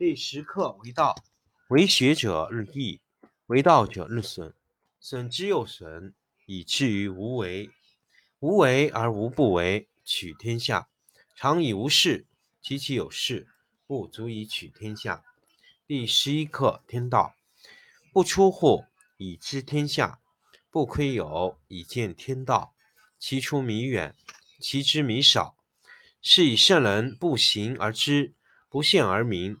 第十课为道，为学者日益，为道者日损，损之又损，以至于无为。无为而无不为，取天下常以无事，及其有事，不足以取天下。第十一课天道，不出户，以知天下；不窥有，以见天道。其出弥远，其知弥少。是以圣人不行而知，不见而明，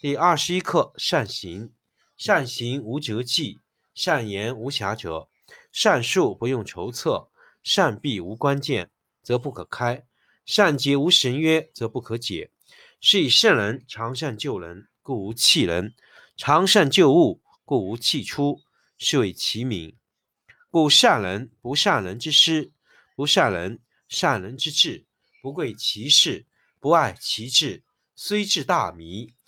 第二十一课：善行。善行无辙迹，善言无瑕谪，善述不用筹策，善闭无关键，则不可开；善结无绳约，则不可解。是以圣人常善救人，故无弃人；常善救物，故无弃出。是谓其名。故善人不善人之师，不善人。善人之智，不贵其事，不爱其志，虽智大迷，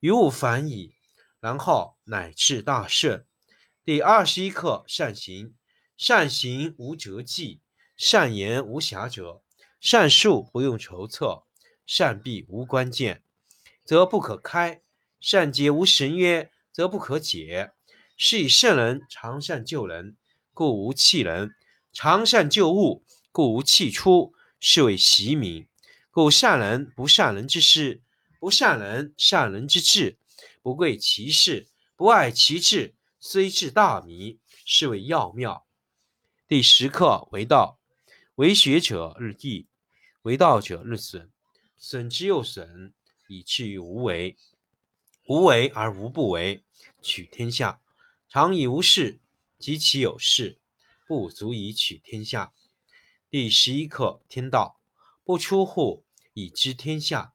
于物反矣，然后乃至大顺。第二十一课：善行。善行无辙迹，善言无瑕谪，善述不用筹策，善闭无关键，则不可开；善结无绳约，则不可解。是以圣人常善救人，故无弃人；常善救物，故无弃出。是谓习名。故善人不善人之师，不善人善人之智，不贵其事，不爱其志，虽智大迷，是谓要妙。第十课为道，为学者日益，为道者日损，损之又损，以至于无为。无为而无不为，取天下常以无事，及其有事，不足以取天下。第十一课天道，不出户，以知天下；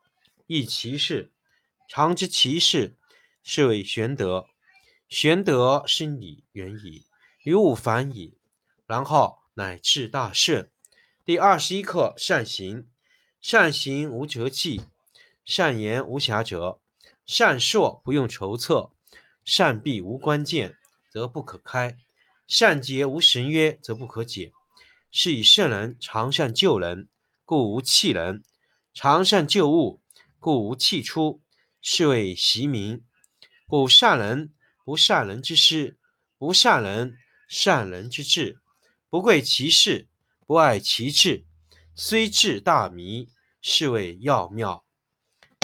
亦其事。常知其事，是谓玄德。玄德深矣，远矣，于物反矣，然后乃至大顺。第二十一课：善行。善行无辙迹，善言无瑕谪，善说不用筹策，善闭无关键，则不可开；善结无绳约，则不可解。是以圣人常善救人，故无弃人；常善救物，故无弃出。是谓习名。故善人不善人之师，不善人善人之智，不贵其事，不爱其志，虽智大迷，是谓要妙。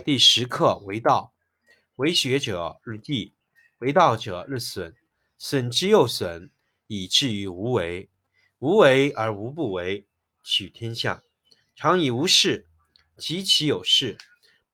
第十课为道，为学者日益，为道者日损，损之又损，以至于无为。无为而无不为，取天下常以无事，及其有事，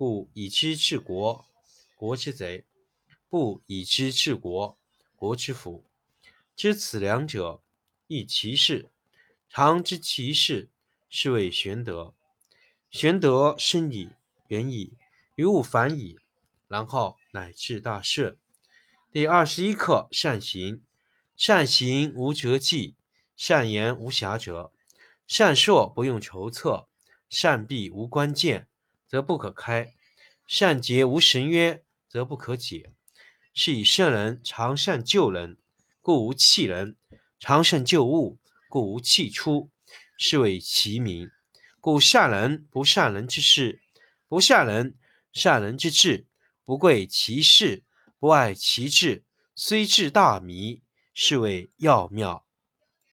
故以知治国，国之贼；不以知治国，国之福。知此两者，亦其事。常知其事，是谓玄德。玄德深矣，远矣，于物反矣，然后乃至大顺。第二十一课：善行。善行无辙迹，善言无瑕谪，善说不用筹策，善闭无关键，则不可开；善结无绳约，则不可解。是以圣人常善救人，故无弃人；常善救物，故无弃出。是谓其名。故善人不善人之事，不善人善人之智。不贵其事，不爱其志，虽智大迷。是谓要妙。